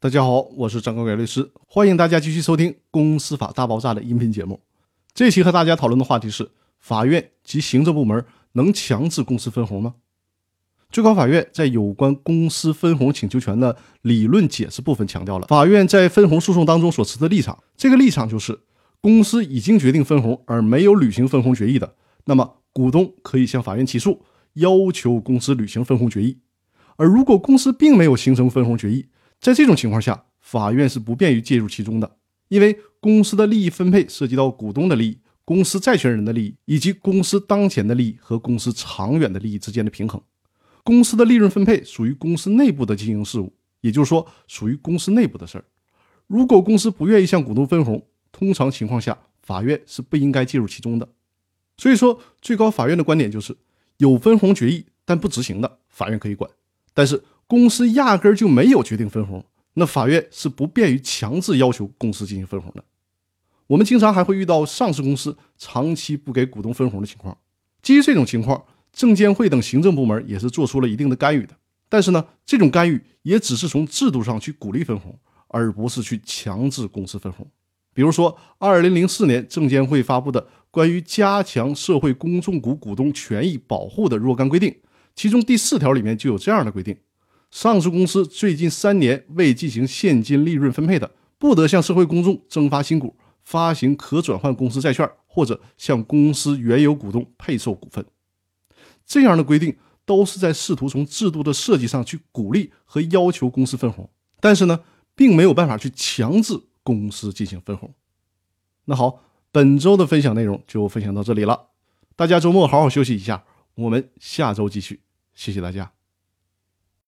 大家好，我是张高伟律师，欢迎大家继续收听《公司法大爆炸》的音频节目。这期和大家讨论的话题是：法院及行政部门能强制公司分红吗？最高法院在有关公司分红请求权的理论解释部分强调了法院在分红诉讼当中所持的立场。这个立场就是，公司已经决定分红而没有履行分红决议的，那么股东可以向法院起诉，要求公司履行分红决议。而如果公司并没有形成分红决议，在这种情况下，法院是不便于介入其中的，因为公司的利益分配涉及到股东的利益、公司债权人的利益以及公司当前的利益和公司长远的利益之间的平衡。公司的利润分配属于公司内部的经营事务，也就是说，属于公司内部的事儿。如果公司不愿意向股东分红，通常情况下，法院是不应该介入其中的。所以说，最高法院的观点就是，有分红决议但不执行的，法院可以管，但是。公司压根儿就没有决定分红，那法院是不便于强制要求公司进行分红的。我们经常还会遇到上市公司长期不给股东分红的情况。基于这种情况，证监会等行政部门也是做出了一定的干预的。但是呢，这种干预也只是从制度上去鼓励分红，而不是去强制公司分红。比如说，二零零四年证监会发布的关于加强社会公众股股东权益保护的若干规定，其中第四条里面就有这样的规定。上市公司最近三年未进行现金利润分配的，不得向社会公众增发新股、发行可转换公司债券或者向公司原有股东配售股份。这样的规定都是在试图从制度的设计上去鼓励和要求公司分红，但是呢，并没有办法去强制公司进行分红。那好，本周的分享内容就分享到这里了，大家周末好好休息一下，我们下周继续，谢谢大家。